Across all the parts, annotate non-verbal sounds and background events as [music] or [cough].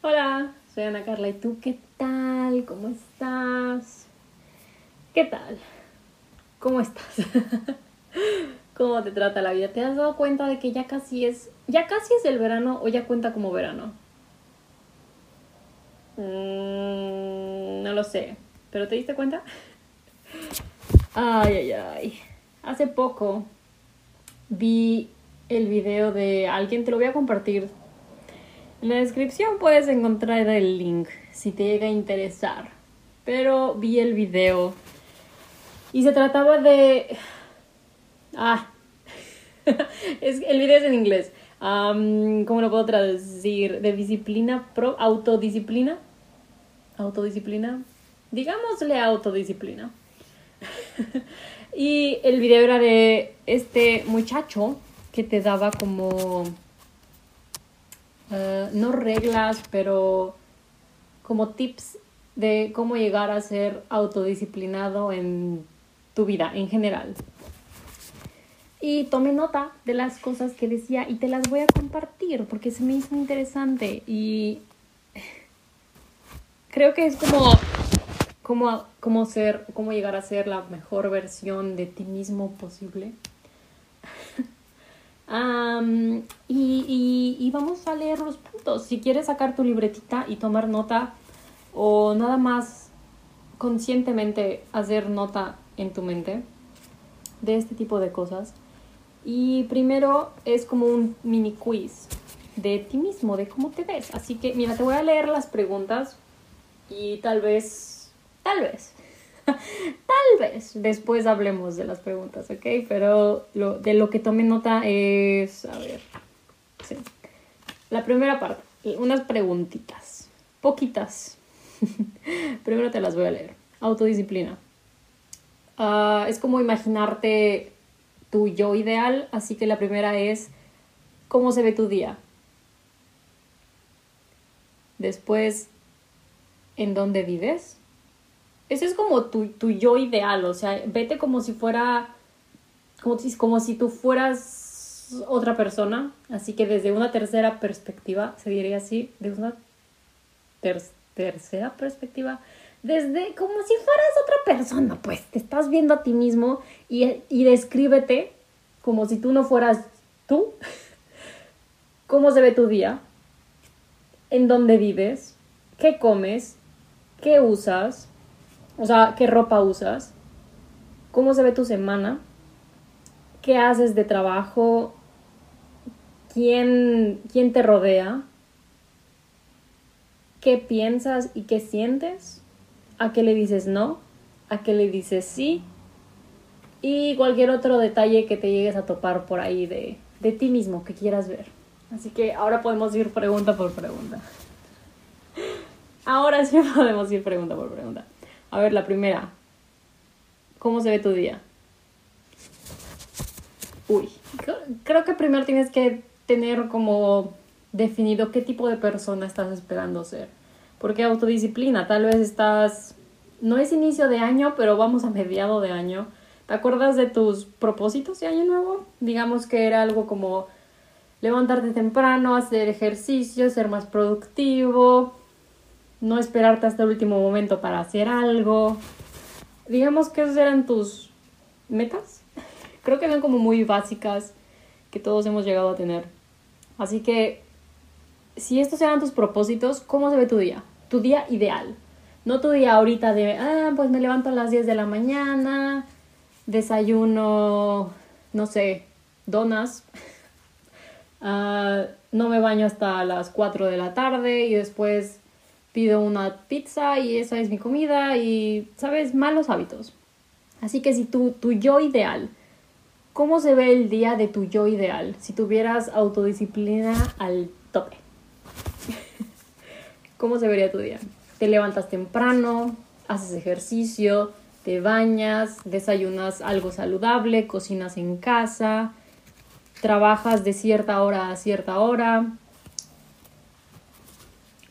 Hola, soy Ana Carla. ¿Y tú qué tal? ¿Cómo estás? ¿Qué tal? ¿Cómo estás? [laughs] ¿Cómo te trata la vida? ¿Te has dado cuenta de que ya casi es, ya casi es el verano o ya cuenta como verano? Mm, no lo sé, pero ¿te diste cuenta? [laughs] Ay, ay, ay. Hace poco vi el video de alguien, te lo voy a compartir. En la descripción puedes encontrar el link si te llega a interesar. Pero vi el video y se trataba de... Ah, [laughs] es, el video es en inglés. ¿Cómo lo puedo traducir? De disciplina, pro, autodisciplina. Autodisciplina. Digámosle autodisciplina. [laughs] y el video era de este muchacho que te daba como, eh, no reglas, pero como tips de cómo llegar a ser autodisciplinado en tu vida en general. Y tomé nota de las cosas que decía y te las voy a compartir porque se me hizo interesante y [laughs] creo que es como cómo ser, cómo llegar a ser la mejor versión de ti mismo posible. Y, y, vamos a leer los puntos. Si quieres sacar tu libretita y tomar nota o nada más conscientemente hacer nota en tu mente de este tipo de cosas. Y primero es como un mini quiz de ti mismo, de cómo te ves. Así que mira, te voy a leer las preguntas y tal vez, tal vez, tal vez después hablemos de las preguntas, ¿ok? Pero de lo que tome nota es, a ver, sí. La primera parte, unas preguntitas, poquitas. [laughs] Primero te las voy a leer. Autodisciplina. Ah, es como imaginarte tu yo ideal, así que la primera es cómo se ve tu día. Después, en dónde vives. Ese es como tu, yo ideal, o sea, vete como si fuera, como si, como si tú fueras otra persona, así que desde una tercera perspectiva, se diría así, de una tercera perspectiva, desde como si fueras otra persona, pues te estás viendo a ti mismo y, y descríbete como si tú no fueras tú. [laughs] ¿Cómo se ve tu día? ¿En dónde vives? ¿Qué comes? ¿Qué usas? O sea, ¿qué ropa usas? ¿Cómo se ve tu semana? ¿Qué haces de trabajo? ¿Quién, quién te rodea? ¿Qué piensas y qué sientes? ¿A qué le dices no? ¿A qué le dices sí? Y cualquier otro detalle que te llegues a topar por ahí de, de ti mismo que quieras ver. Así que ahora podemos ir pregunta por pregunta. Ahora sí [laughs] podemos ir pregunta por pregunta. A ver, la primera. ¿Cómo se ve tu día? Uy, creo que primero tienes que tener como definido qué tipo de persona estás esperando ser. Porque autodisciplina, tal vez estás, no es inicio de año, pero vamos a mediado de año. ¿Te acuerdas de tus propósitos de año nuevo? Digamos que era algo como levantarte temprano, hacer ejercicio, ser más productivo, no esperarte hasta el último momento para hacer algo. Digamos que esas eran tus metas. [laughs] Creo que eran como muy básicas que todos hemos llegado a tener. Así que, si estos eran tus propósitos, ¿cómo se ve tu día? Tu día ideal. No tu día ahorita de, ah, pues me levanto a las 10 de la mañana, desayuno, no sé, donas. [laughs] Ah, no me baño hasta las 4 de la tarde y después pido una pizza y esa es mi comida y, ¿sabes? Malos hábitos. Así que si tu, yo ideal, ¿cómo se ve el día de tu yo ideal si tuvieras autodisciplina al tope? [laughs] ¿Cómo se vería tu día? Te levantas temprano, haces ejercicio, te bañas, desayunas algo saludable, cocinas en casa, trabajas de cierta hora a cierta hora,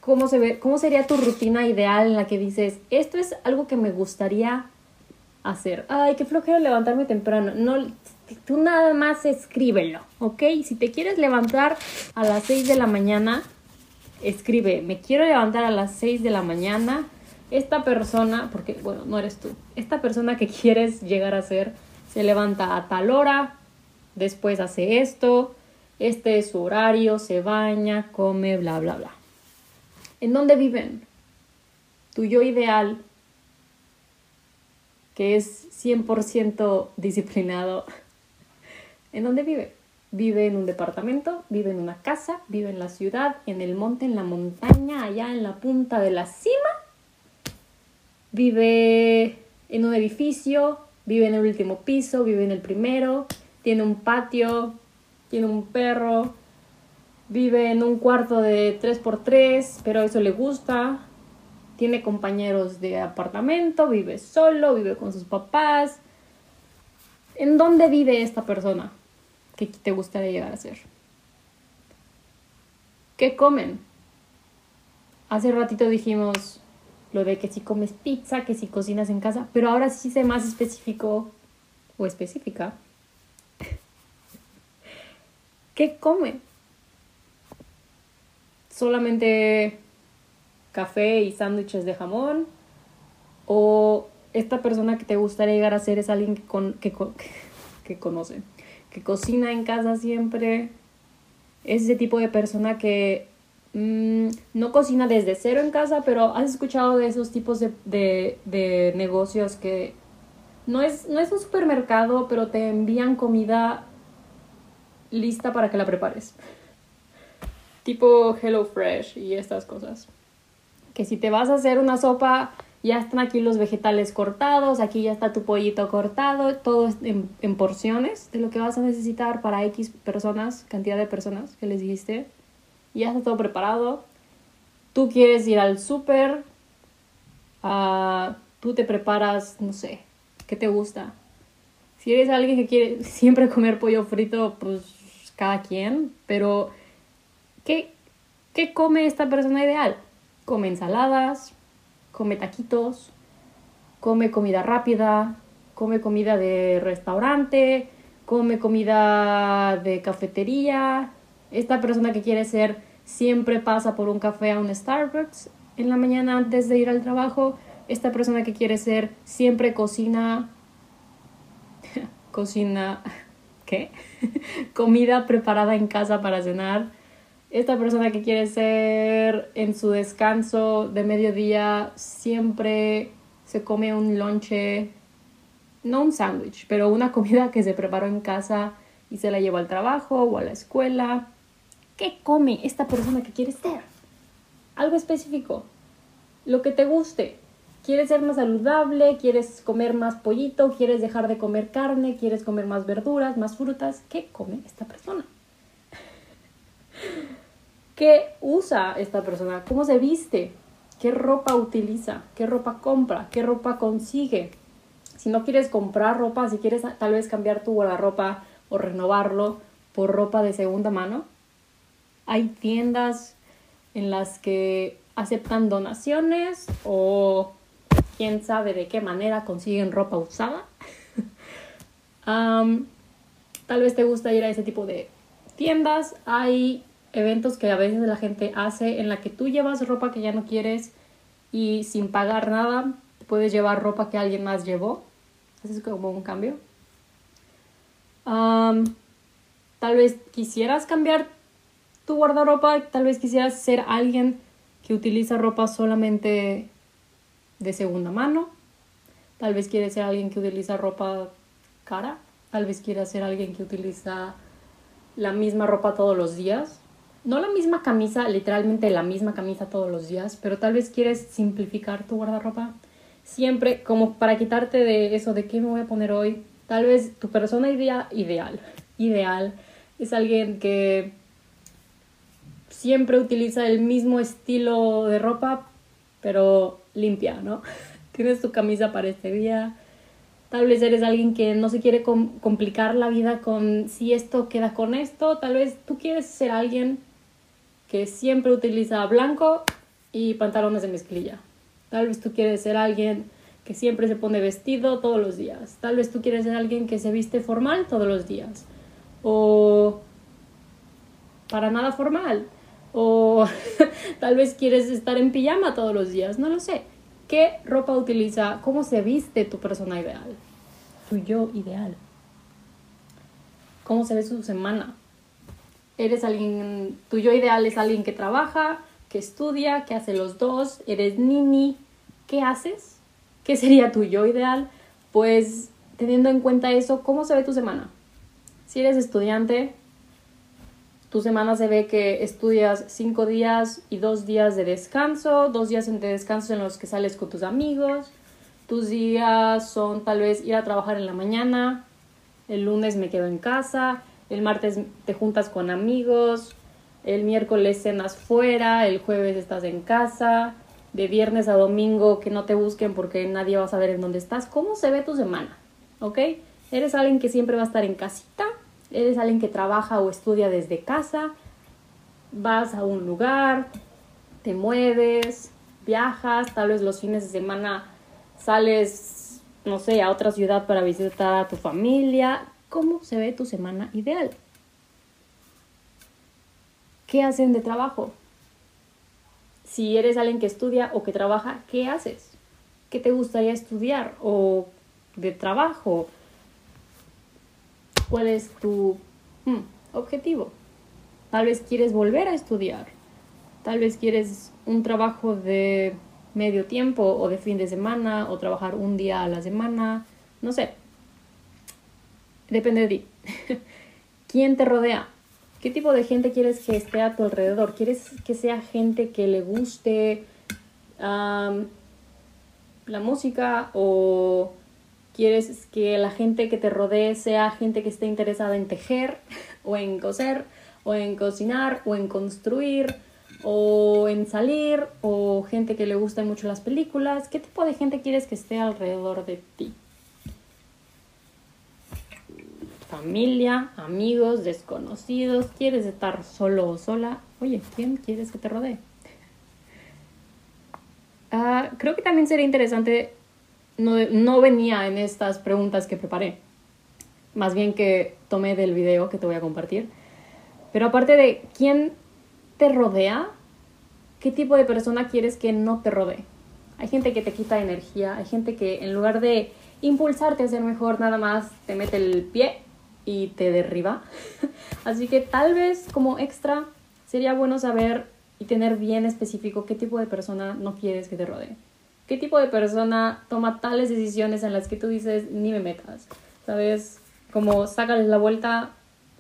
cómo, se ve, cómo sería tu rutina ideal en la que dices, esto es algo que me gustaría hacer. Ay, qué flojero levantarme temprano. No, tú nada más escríbelo, ¿ok? Si te quieres levantar a las 6 de la mañana, escribe, me quiero levantar a las 6 de la mañana. Esta persona, porque bueno, no eres tú, esta persona que [laughs] quieres llegar a ser, se levanta a tal hora, después hace esto, este es su horario, se baña, come, bla, bla, bla. ¿En dónde viven? Tu yo ideal, que es 100% disciplinado, [laughs] ¿en dónde vive? Vive en un departamento, vive en una casa, vive en la ciudad, en el monte, en la montaña, allá en la punta de la cima. Vive en un edificio, vive en el último piso, vive en el primero, tiene un patio, tiene un perro, vive en un cuarto de 3x3, pero eso le gusta. Tiene compañeros de apartamento, vive solo, vive con sus papás. ¿En dónde vive esta persona? que te gustaría llegar a ser? ¿Qué comen? Hace ratito dijimos lo de que si comes pizza, que si cocinas en casa, pero ahora sí sé más específico o específica. [laughs] ¿Qué comen? ¿Solamente café y sándwiches de jamón? ¿O esta persona que te gustaría llegar a ser es alguien que, con, que, [laughs] que conoce? que cocina en casa siempre. Es ese tipo de persona que mm, no cocina desde cero en casa, pero has escuchado de esos tipos de, de, negocios que no es, no es un supermercado, pero te envían comida lista para que la prepares. Tipo Hello Fresh y estas cosas. Que si te vas a hacer una sopa ya están aquí los vegetales cortados, aquí ya está tu pollito cortado, todo en, porciones de lo que vas a necesitar para X personas, cantidad de personas que les dijiste. Ya está todo preparado. Tú quieres ir al súper, tú te preparas, no sé, ¿qué te gusta? Si eres alguien que quiere siempre comer pollo frito, pues cada quien, pero ¿qué, qué come esta persona ideal? Come ensaladas, come taquitos, come comida rápida, come comida de restaurante, come comida de cafetería. Esta persona que quiere ser siempre pasa por un café a un Starbucks en la mañana antes de ir al trabajo. Esta persona que quiere ser siempre cocina [laughs] cocina ¿qué? [laughs] comida preparada en casa para cenar esta persona que quiere ser en su descanso de mediodía siempre se come un lonche, no un sándwich, pero una comida que se preparó en casa y se la lleva al trabajo o a la escuela. ¿Qué come esta persona que quiere ser? Algo específico. Lo que te guste. ¿Quieres ser más saludable? ¿Quieres comer más pollito? ¿Quieres dejar de comer carne? ¿Quieres comer más verduras, más frutas? ¿Qué come esta persona? ¿Qué usa esta persona? ¿Cómo se viste? ¿Qué ropa utiliza? ¿Qué ropa compra? ¿Qué ropa consigue? Si no quieres comprar ropa, si quieres tal vez cambiar tu guardarropa o renovarlo por ropa de segunda mano, hay tiendas en las que aceptan donaciones o quién sabe de qué manera consiguen ropa usada. [laughs] tal vez te gusta ir a ese tipo de tiendas. Hay eventos que a veces la gente hace en la que tú llevas ropa que ya no quieres y sin pagar nada puedes llevar ropa que alguien más llevó. Eso es como un cambio. tal vez quisieras cambiar tu guardarropa, tal vez quisieras ser alguien que utiliza ropa solamente de segunda mano. Tal vez quieres ser alguien que utiliza ropa cara. Tal vez quieras ser alguien que utiliza la misma ropa todos los días no la misma camisa, literalmente la misma camisa todos los días, pero tal vez quieres simplificar tu guardarropa. Siempre como para quitarte de eso de qué me voy a poner hoy. Tal vez tu persona idea, ideal, ideal es alguien que siempre utiliza el mismo estilo de ropa, pero limpia, ¿no? [laughs] Tienes tu camisa para este día. Tal vez eres alguien que no se quiere complicar la vida con si esto queda con esto. Tal vez tú quieres ser alguien que siempre utiliza blanco y pantalones de mezclilla. Tal vez tú quieres ser alguien que siempre se pone vestido todos los días. Tal vez tú quieres ser alguien que se viste formal todos los días. O para nada formal. O [laughs] tal vez quieres estar en pijama todos los días, no lo sé. ¿Qué ropa utiliza? ¿Cómo se viste tu persona ideal? Tu yo ideal. ¿Cómo se ve su semana? Eres alguien, tu yo ideal es alguien que trabaja, que estudia, que hace los dos, eres nini, ¿qué haces? ¿Qué sería tu yo ideal? Pues teniendo en cuenta eso, ¿cómo se ve tu semana? Si eres estudiante, tu semana se ve que estudias cinco días y dos días de descanso, dos días de descanso en los que sales con tus amigos. Tus días son tal vez ir a trabajar en la mañana, el lunes me quedo en casa, el martes te juntas con amigos, el miércoles cenas fuera, el jueves estás en casa, de viernes a domingo que no te busquen porque nadie va a saber en dónde estás. ¿Cómo se ve tu semana? ¿Ok? ¿Eres alguien que siempre va a estar en casita? ¿Eres alguien que trabaja o estudia desde casa? ¿Vas a un lugar? ¿Te mueves? ¿Viajas? Tal vez los fines de semana sales, no sé, a otra ciudad para visitar a tu familia. ¿Cómo se ve tu semana ideal? ¿Qué hacen de trabajo? Si eres alguien que estudia o que trabaja, ¿qué haces? ¿Qué te gustaría estudiar o de trabajo? ¿Cuál es tu hmm, objetivo? Tal vez quieres volver a estudiar. Tal vez quieres un trabajo de medio tiempo o de fin de semana o trabajar un día a la semana. No sé. Depende de ti. [laughs] ¿Quién te rodea? ¿Qué tipo de gente quieres que esté a tu alrededor? ¿Quieres que sea gente que le guste la música o quieres que la gente que te rodee sea gente que esté interesada en tejer o en coser o en cocinar o en construir o en salir o gente que le gusta mucho las películas? ¿Qué tipo de gente quieres que esté alrededor de ti? Familia, amigos, desconocidos, quieres estar solo o sola, oye, ¿quién quieres que te rodee? Ah, creo que también sería interesante, no, no venía en estas preguntas que preparé, más bien que tomé del video que te voy a compartir, pero aparte de quién te rodea, ¿qué tipo de persona quieres que no te rodee? Hay gente que te quita energía, hay gente que en lugar de impulsarte a ser mejor, nada más te mete el pie y te derriba. [laughs] Así que tal vez como extra sería bueno saber y tener bien específico qué tipo de persona no quieres que te rodee. ¿Qué tipo de persona toma tales decisiones en las que tú dices ni me metas? ¿Sabes? Como sácales la vuelta,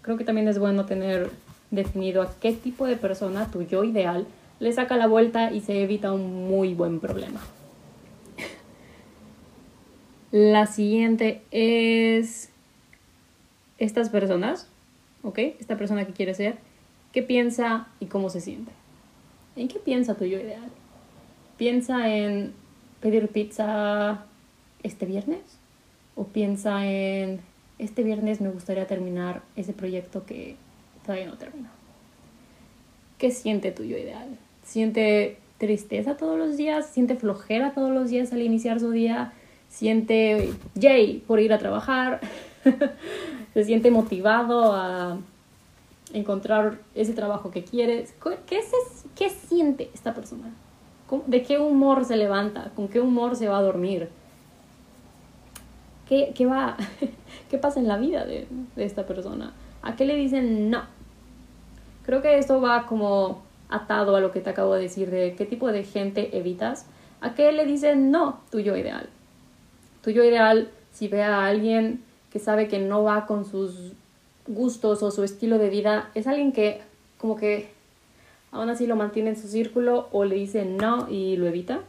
creo que también es bueno tener definido a qué tipo de persona tu yo ideal le saca la vuelta y se evita un muy buen problema. [laughs] La siguiente es estas personas, ¿ok? Esta persona que quiere ser, qué piensa y cómo se siente. ¿En qué piensa tu yo ideal? ¿Piensa en pedir pizza este viernes? ¿O piensa en este viernes me gustaría terminar ese proyecto que todavía no terminó? ¿Qué siente tu yo ideal? ¿Siente tristeza todos los días? ¿Siente flojera todos los días al iniciar su día? ¿Siente yay por ir a trabajar? [laughs] se siente motivado a encontrar ese trabajo que quiere. ¿Qué, qué siente esta persona? ¿De qué humor se levanta? ¿Con qué humor se va a dormir? ¿Qué, qué va, [laughs] qué pasa en la vida de, de esta persona? ¿A qué le dicen no? Creo que esto va como atado a lo que te acabo de decir de qué tipo de gente evitas. ¿A qué le dicen no tu yo ideal? Tu yo ideal, si ve a alguien que sabe que no va con sus gustos o su estilo de vida, es alguien que como que aún así lo mantiene en su círculo o le dice no y lo evita.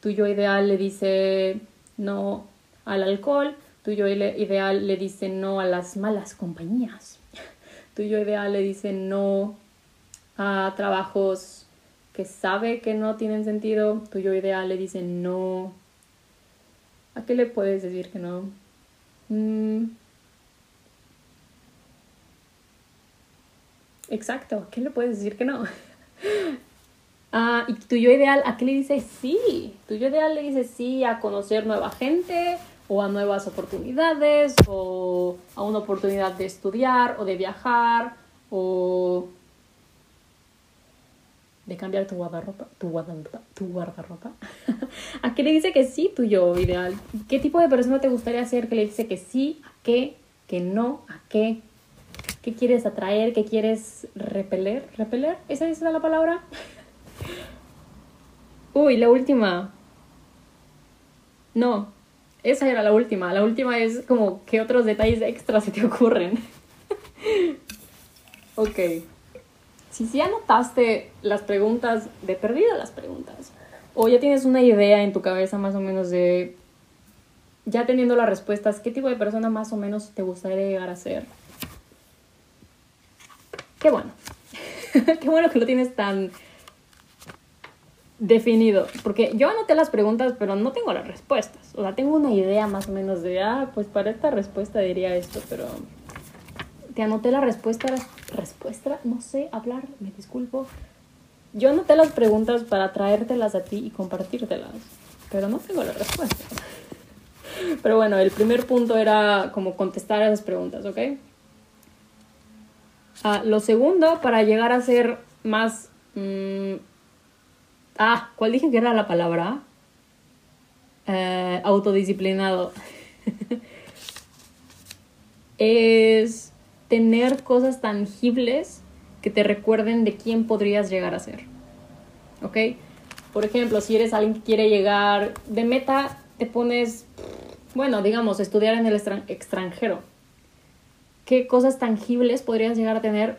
Tu yo ideal le dice no al alcohol, tu yo ideal le dice no a las malas compañías, tu yo ideal le dice no a trabajos que sabe que no tienen sentido, tu yo ideal le dice no. ¿A qué le puedes decir que no? Mm. Exacto, ¿qué le puedes decir que no? [laughs] ah, y tu ideal, ¿a qué le dice sí? Tu ideal le dice sí a conocer nueva gente o a nuevas oportunidades o a una oportunidad de estudiar o de viajar o de cambiar tu guardarropa, tu guardarropa, tu guardarropa. [laughs] ¿A qué le dice que sí tu yo ideal? ¿Qué tipo de persona te gustaría ser que le dice que sí? ¿A qué? ¿Que no? ¿A qué? ¿Qué quieres atraer? ¿Qué quieres repeler? ¿Repeler? ¿Esa es la palabra? [laughs] Uy, la última. No, esa era la última. La última es como qué otros detalles extras se te ocurren. [laughs] ok. Si ya notaste las preguntas, de perdida las preguntas, o ya tienes una idea en tu cabeza más o menos de, ya teniendo las respuestas, qué tipo de persona más o menos te gustaría llegar a ser. Qué bueno. [laughs] qué bueno que lo tienes tan definido. Porque yo anoté las preguntas, pero no tengo las respuestas. O sea, tengo una idea más o menos de, ah, pues para esta respuesta diría esto, pero te anoté la respuesta, respuesta, no sé hablar, me disculpo. Yo anoté las preguntas para traértelas a ti y compartírtelas, pero no tengo la respuesta. [laughs] Pero bueno, el primer punto era como contestar a esas preguntas, ¿ok? Ah, lo segundo, para llegar a ser más... Mm, ah, ¿cuál dije que era la palabra? Eh, autodisciplinado. [laughs] es tener cosas tangibles que te recuerden de quién podrías llegar a ser. ¿Ok? Por ejemplo, si eres alguien que quiere llegar de meta, te pones, bueno, digamos, estudiar en el extranjero. ¿Qué cosas tangibles podrías llegar a tener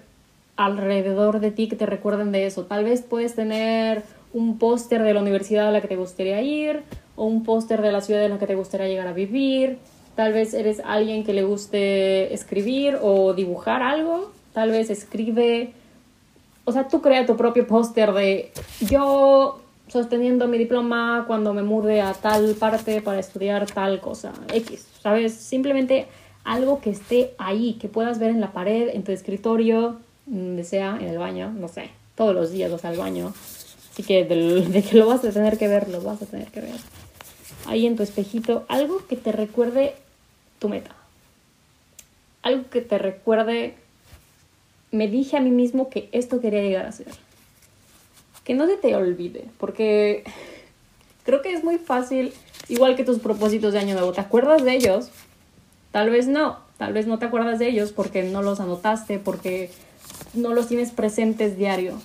alrededor de ti que te recuerden de eso? Tal vez puedes tener un póster de la universidad a la que te gustaría ir, o un póster de la ciudad en la que te gustaría llegar a vivir, Tal vez eres alguien que le guste escribir o dibujar algo. Tal vez escribe. O sea, tú crea tu propio póster de yo sosteniendo mi diploma cuando me mude a tal parte para estudiar tal cosa. X, ¿sabes? Simplemente algo que esté ahí, que puedas ver en la pared, en tu escritorio, donde sea, en el baño, no sé. Todos los días vas al baño. Así que de que lo vas a tener que ver, lo vas a tener que ver. Ahí en tu espejito, algo que te recuerde tu meta. Algo que te recuerde, me dije a mí mismo que esto quería llegar a ser. Que no se te olvide, porque creo que es muy fácil, igual que tus propósitos de año nuevo, ¿te acuerdas de ellos? Tal vez no, tal vez no te acuerdas de ellos porque no los anotaste, porque no los tienes presentes diario.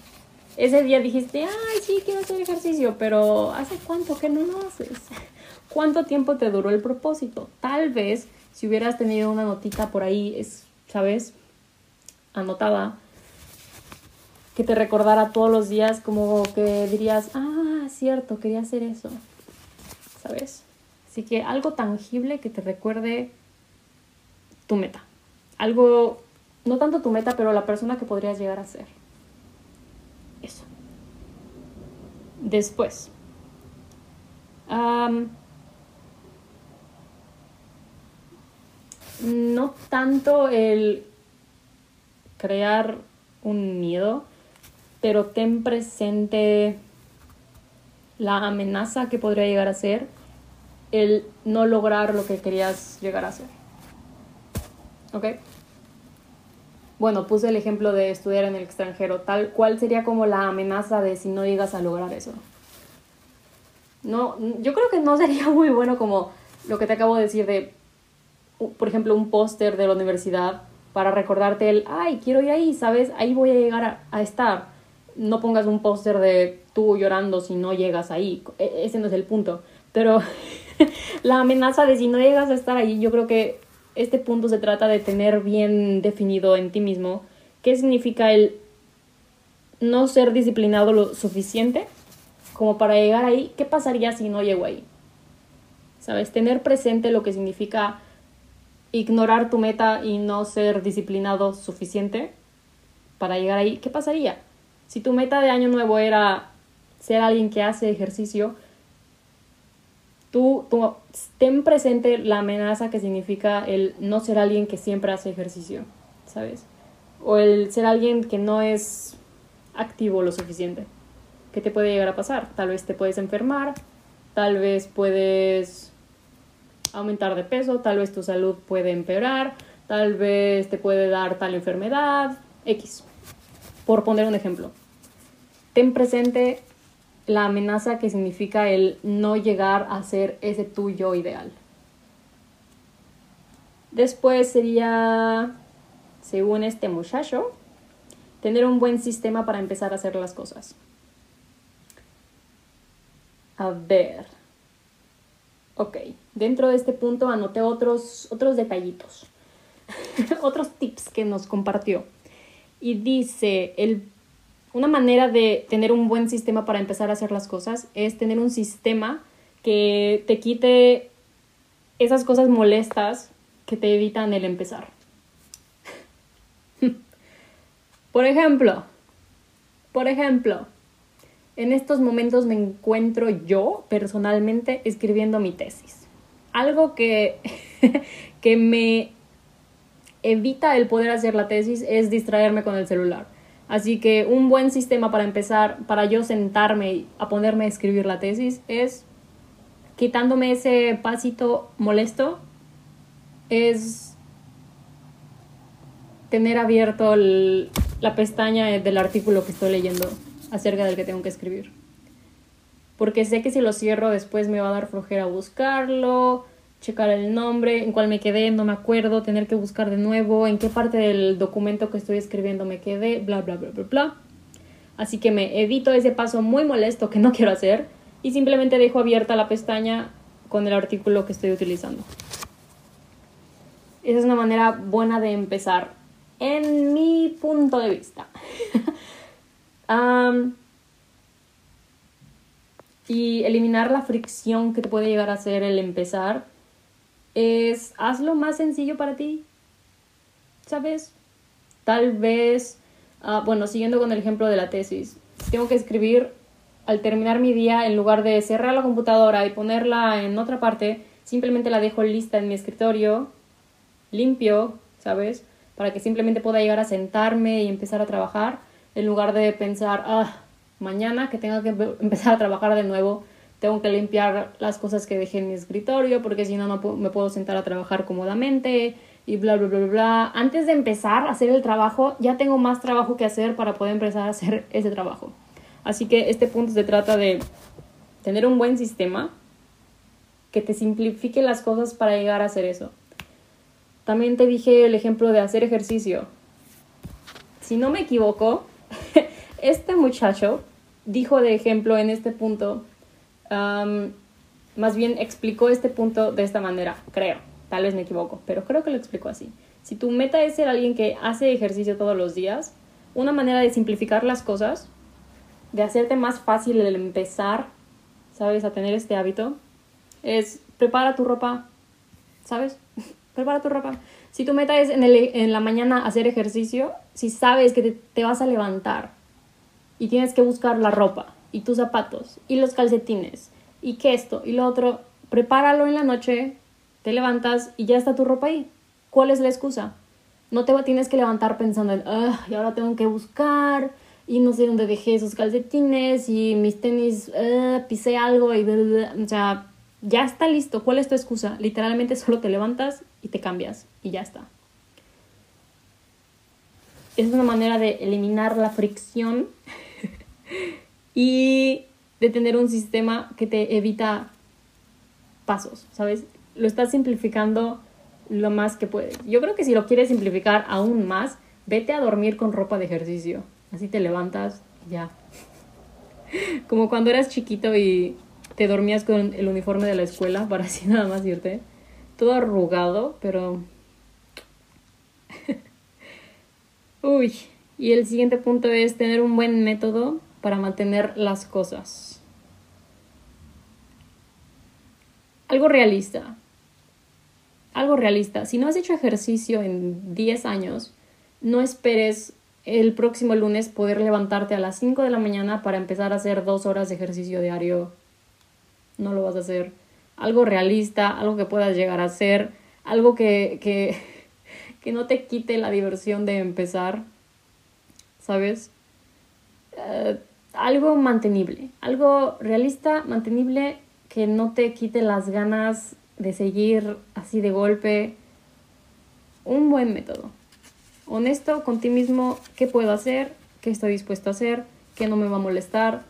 Ese día dijiste, ay, sí, quiero hacer ejercicio, pero ¿hace cuánto que no lo haces? [laughs] ¿Cuánto tiempo te duró el propósito? Tal vez si hubieras tenido una notita por ahí, es, ¿sabes? Anotada, que te recordara todos los días como que dirías, ah, cierto, quería hacer eso, ¿sabes? Así que algo tangible que te recuerde tu meta. Algo, no tanto tu meta, pero la persona que podrías llegar a ser. Eso. Después. No tanto el crear un miedo, pero ten presente la amenaza que podría llegar a ser el no lograr lo que querías llegar a ser. ¿Ok? Bueno, puse el ejemplo de estudiar en el extranjero. Tal cual sería como la amenaza de si no llegas a lograr eso. No, yo creo que no sería [laughs] muy bueno como lo que te acabo de decir de por ejemplo, un póster de la universidad para recordarte el, ay, quiero ir ahí, ¿sabes? Ahí voy a llegar a, estar. No pongas un póster de tú llorando si no llegas ahí. E, ese no es el punto. Pero [laughs] la amenaza de si no llegas a estar ahí, yo creo que este punto se trata de tener bien definido en ti mismo qué significa el no ser disciplinado lo suficiente como para llegar ahí. ¿Qué pasaría si no llego ahí? ¿Sabes? Tener presente lo que significa ignorar tu meta y no ser disciplinado suficiente para llegar ahí, ¿qué pasaría? Si tu meta de año nuevo era ser alguien que hace ejercicio, tú, tú ten presente la amenaza que significa el no ser alguien que siempre hace ejercicio, ¿sabes? O el ser alguien que no es activo lo suficiente. ¿Qué te puede llegar a pasar? Tal vez te puedes enfermar, tal vez puedes aumentar de peso, tal vez tu salud puede empeorar, tal vez te puede dar tal enfermedad, X, por poner un ejemplo. ten presente la amenaza que significa el no llegar a ser ese tuyo ideal. Después sería, según este muchacho, tener un buen sistema para empezar a hacer las cosas. A ver. Ok, dentro de este punto anoté otros, otros detallitos, [laughs] otros tips que nos compartió. Y dice, el, una manera de tener un buen sistema para empezar a hacer las cosas es tener un sistema que te quite esas cosas molestas que te evitan el empezar. [laughs] por ejemplo, por ejemplo, en estos momentos me encuentro yo personalmente escribiendo mi tesis. Algo que, [laughs] que me evita el poder hacer la tesis es distraerme con el celular. Así que un buen sistema para empezar, para yo sentarme a ponerme a escribir la tesis es quitándome ese pasito molesto es tener abierto la pestaña del artículo que estoy leyendo acerca del que tengo que escribir. Porque sé que si lo cierro después me va a dar flojera buscarlo, checar el nombre, en cuál me quedé, no me acuerdo, tener que buscar de nuevo, en qué parte del documento que estoy escribiendo me quedé, bla, bla, bla, bla, bla. Así que me evito ese paso muy molesto que no quiero hacer y simplemente dejo abierta la pestaña con el artículo que estoy utilizando. Esa es una manera buena de empezar, en mi punto de vista. [laughs] y eliminar la fricción que te puede llegar a hacer el empezar es hazlo más sencillo para ti. ¿Sabes? Tal vez, ah, bueno, siguiendo con el ejemplo de la tesis, tengo que escribir al terminar mi día, en lugar de cerrar la computadora y ponerla en otra parte, simplemente la dejo lista en mi escritorio limpio, ¿sabes? Para que simplemente pueda llegar a sentarme y empezar a trabajar, en lugar de pensar, ah, mañana que tenga que [laughs] empezar a trabajar de nuevo, tengo que limpiar las cosas que dejé en mi escritorio, porque si no, no me puedo sentar a trabajar cómodamente y bla, bla, bla, bla. Antes de empezar a hacer el trabajo, ya tengo más trabajo que hacer para poder empezar a hacer [laughs] ese trabajo. Así que este punto se trata de tener un buen sistema que te simplifique las cosas para llegar a hacer eso. También te dije el ejemplo de hacer ejercicio. Si no me equivoco, [laughs] este muchacho dijo de ejemplo en este punto, más bien explicó este punto de esta manera, creo, tal vez me equivoco, pero creo que lo explicó así. Si tu meta es ser alguien que hace ejercicio todos los días, una manera de simplificar las cosas, de hacerte más fácil el empezar, ¿sabes?, a tener este hábito, es prepara tu ropa, ¿sabes? [laughs] prepara tu ropa. Si tu meta es en, la mañana hacer ejercicio, si sabes que te, vas a levantar y tienes que buscar la ropa y tus zapatos y los calcetines y que esto y lo otro, prepáralo en la noche, te levantas y ya está tu ropa ahí. ¿Cuál es la excusa? No te tienes que levantar pensando en, y ahora tengo que buscar y no sé dónde dejé esos calcetines y mis tenis, pisé algo y o sea, ya está listo. ¿Cuál es tu excusa? Literalmente solo te levantas y te cambias y ya está. Es una manera de eliminar la fricción [laughs] y de tener un sistema que te evita pasos, ¿sabes? Lo estás simplificando lo más que puedes. Yo creo que si lo quieres simplificar aún más, vete a dormir con ropa de ejercicio. Así te levantas y ya. [laughs] Como cuando eras chiquito y te dormías con el uniforme de la escuela [laughs] para así nada más irte. Todo arrugado, pero... Uy, y el siguiente punto es tener un buen método para mantener las cosas. Algo realista. Algo realista. Si no has hecho ejercicio en 10 años, no esperes el próximo lunes poder levantarte a las 5 de la mañana para empezar a hacer dos horas de ejercicio diario no lo vas a hacer. Algo realista, algo que puedas llegar a hacer, algo que, que, que no te quite la diversión de empezar, ¿sabes? Eh, algo mantenible, algo realista, mantenible, que no te quite las ganas de seguir así de golpe. Un buen método. Honesto con ti mismo, qué puedo hacer, qué estoy dispuesto a hacer, qué no me va a molestar,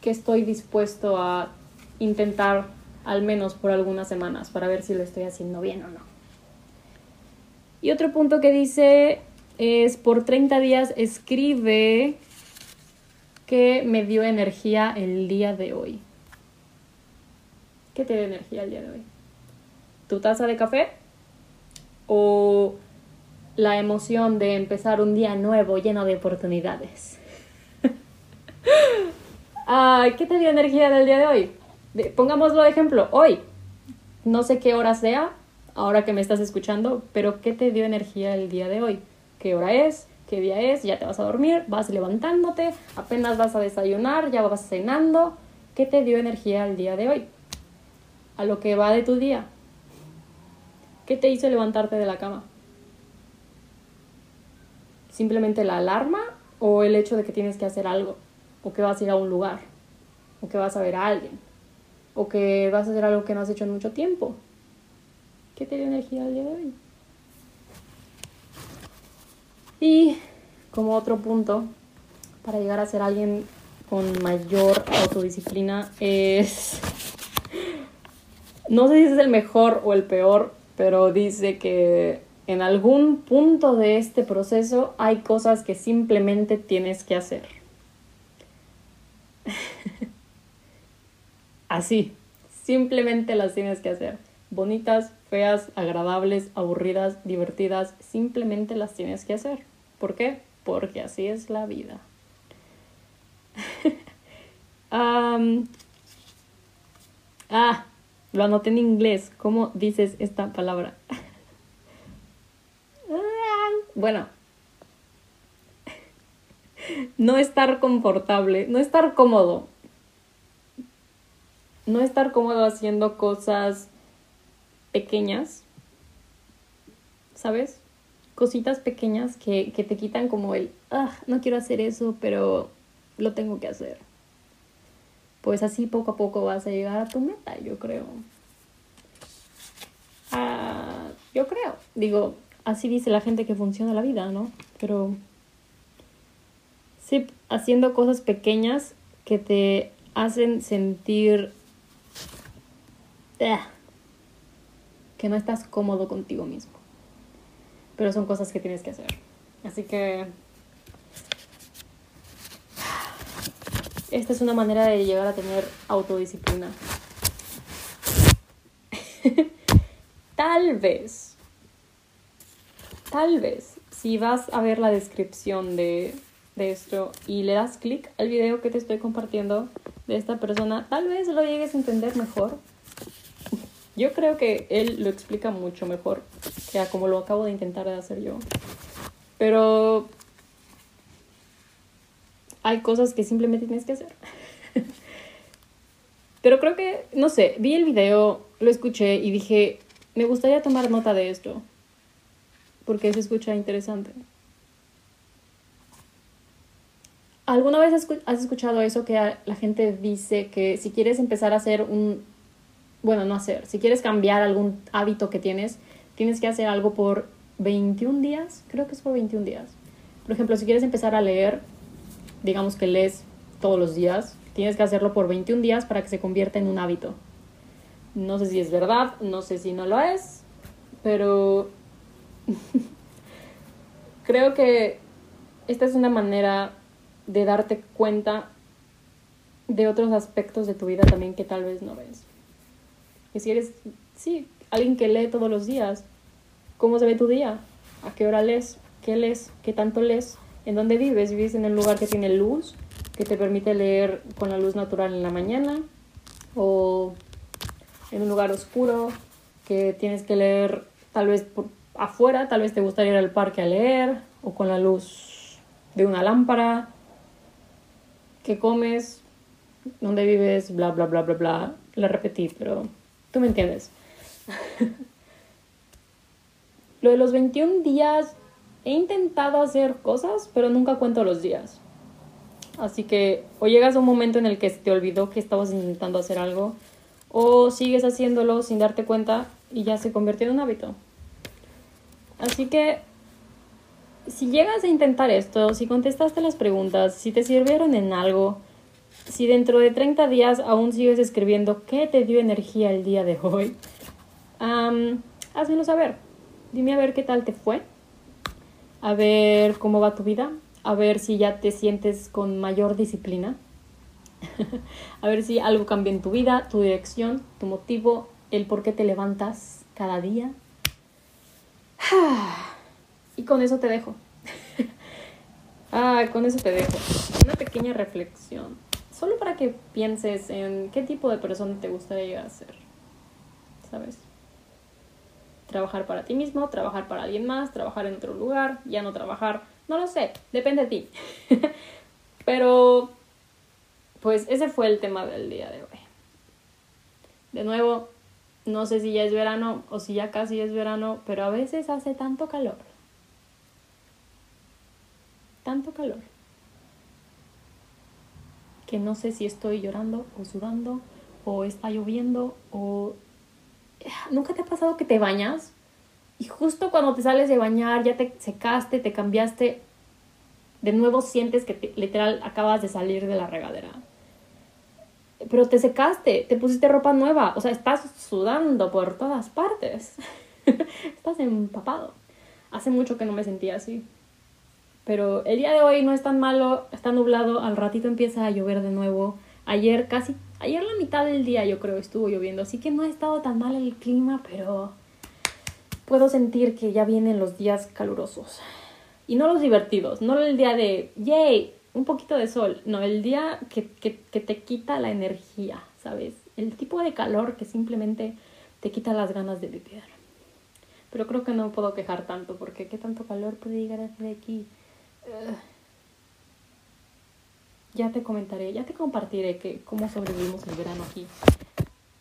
qué estoy dispuesto a intentar al menos por algunas semanas para ver si lo estoy haciendo bien o no. Y otro punto que dice es por 30 días escribe qué me dio energía el día de hoy. ¿Qué te dio energía el día de hoy? ¿Tu taza de café? ¿O la emoción de empezar un día nuevo lleno de oportunidades? [laughs] ¿Qué te dio energía del día de hoy? pongámoslo de ejemplo, hoy. No sé qué hora sea, ahora que me estás escuchando, pero ¿qué te dio energía el día de hoy? ¿Qué hora es? ¿Qué día es? Ya te vas a dormir, vas levantándote, apenas vas a desayunar, ya vas cenando. ¿Qué te dio energía el día de hoy? A lo que va de tu día. ¿Qué te hizo levantarte de la cama? ¿Simplemente la alarma o el hecho de que tienes que hacer algo? ¿O que vas a ir a un lugar? ¿O que vas a ver a alguien? ¿O que vas a hacer algo que no has hecho en mucho tiempo? ¿Qué te energía el día de hoy? Y como otro punto, para llegar a ser alguien con mayor autodisciplina es... No sé si es el mejor o el peor, pero dice que en algún punto de este proceso hay cosas que simplemente tienes que hacer. [laughs] Así, simplemente las tienes que hacer. Bonitas, feas, agradables, aburridas, divertidas, simplemente las tienes que hacer. ¿Por qué? Porque así es la vida. [laughs] ah, lo anoté en inglés. ¿Cómo dices esta palabra? [laughs] bueno, [laughs] no estar confortable, no estar cómodo. No estar cómodo haciendo cosas pequeñas, ¿sabes? Cositas pequeñas que, que te quitan como el, ah, no quiero hacer eso, pero lo tengo que hacer pues así poco a poco vas a llegar a tu meta, yo creo. Ah, yo creo, digo, así dice la gente que funciona la vida, ¿no? Pero sí, haciendo cosas pequeñas que te hacen sentir ah, que no estás cómodo contigo mismo. Pero son cosas que tienes que hacer. Así que esta es una manera de llegar a tener autodisciplina. [laughs] tal vez, tal vez, si vas a ver la descripción de, de esto y le das clic al video que te estoy compartiendo de esta persona, tal vez lo llegues a entender mejor. Yo creo que él lo explica mucho mejor que a como lo acabo de intentar hacer yo. Pero hay cosas que simplemente tienes que hacer. [laughs] Pero creo que, no sé, vi el video, lo escuché y dije, me gustaría tomar nota de esto. Porque se escucha interesante. ¿Alguna vez has escuchado eso que la gente dice que si quieres empezar a hacer un... Bueno, no hacer, si quieres cambiar algún hábito que tienes, tienes que hacer algo por 21 días? Creo que es por 21 días. Por ejemplo, si quieres empezar a leer, digamos que lees todos los días, tienes que hacerlo por 21 días para que se convierta en un hábito. No sé si es verdad, no sé si no lo es, pero [laughs] creo que esta es una manera de darte cuenta de otros aspectos de tu vida también que tal vez no ves. Y si eres, sí, alguien que lee todos los días, ¿cómo se ve tu día? ¿A qué hora lees? ¿Qué lees? ¿Qué tanto lees? en dónde vives. Vives en un lugar que tiene luz, que te permite leer con la luz natural en la mañana, o en un lugar oscuro, que tienes que leer tal vez por afuera, tal vez te gustaría ir al parque a leer, o con la luz de una lámpara, qué comes, dónde vives, bla, bla, bla, bla, bla. La repetí, pero tú me entiendes. [laughs] Lo de los 21 días he intentado hacer cosas, pero nunca cuento los días. Así que o llegas a un momento en el que te olvidó que estabas intentando hacer algo, o sigues haciéndolo sin darte cuenta y ya se convirtió en un hábito. Así que si llegas a intentar esto, si contestaste las preguntas, si te sirvieron en algo, si dentro de 30 días aún sigues escribiendo qué te dio energía el día de hoy, házmelo saber. Dime a ver qué tal te fue, a ver cómo va tu vida, a ver si ya te sientes con mayor disciplina, [laughs] a ver si algo cambia en tu vida, tu dirección, tu motivo, el por qué te levantas cada día. [sighs] y con eso te dejo. [laughs] ah, con eso te dejo. Una pequeña reflexión. Solo para que pienses en qué tipo de persona te gustaría llegar a ser. ¿Sabes? Trabajar para ti mismo, trabajar para alguien más, trabajar en otro lugar, ya no trabajar. No lo sé, depende de ti. [laughs] Pero, pues ese fue el tema del día de hoy. De nuevo, no sé si ya es verano o si ya casi es verano, pero a veces hace tanto calor. Tanto calor. Que no sé si estoy llorando o sudando o está lloviendo o... ¿Nunca te ha pasado que te bañas y justo cuando te sales de bañar ya te secaste, te cambiaste, de nuevo sientes que literal acabas de salir de la regadera? pero te secaste, te pusiste ropa nueva, o sea, estás sudando por todas partes. [laughs] estás empapado. Hace mucho que no me sentía así. Pero el día de hoy no es tan malo, está nublado, al ratito empieza a llover de nuevo. Ayer casi, ayer la mitad del día yo creo estuvo lloviendo, así que no ha estado tan mal el clima, pero puedo sentir que ya vienen los días calurosos. Y no los divertidos, no el día de, yay, un poquito de sol, no, el día que, que, que, te quita la energía, ¿sabes? El tipo de calor que simplemente te quita las ganas de vivir. Pero creo que no puedo quejar tanto, porque qué tanto calor puede llegar a hacer aquí. Ya te comentaré, ya te compartiré que cómo sobrevivimos el verano aquí.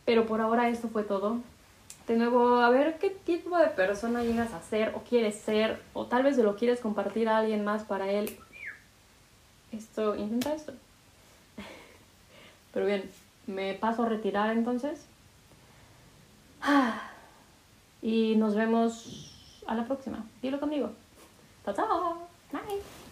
Pero por ahora esto fue todo. De nuevo, a ver qué tipo de persona llegas a ser o quieres ser, o tal vez lo quieres compartir a alguien más para él esto, intenta esto. Pero bien, me paso a retirar entonces. Y nos vemos a la próxima. Dilo conmigo. Chao, chao. Bye.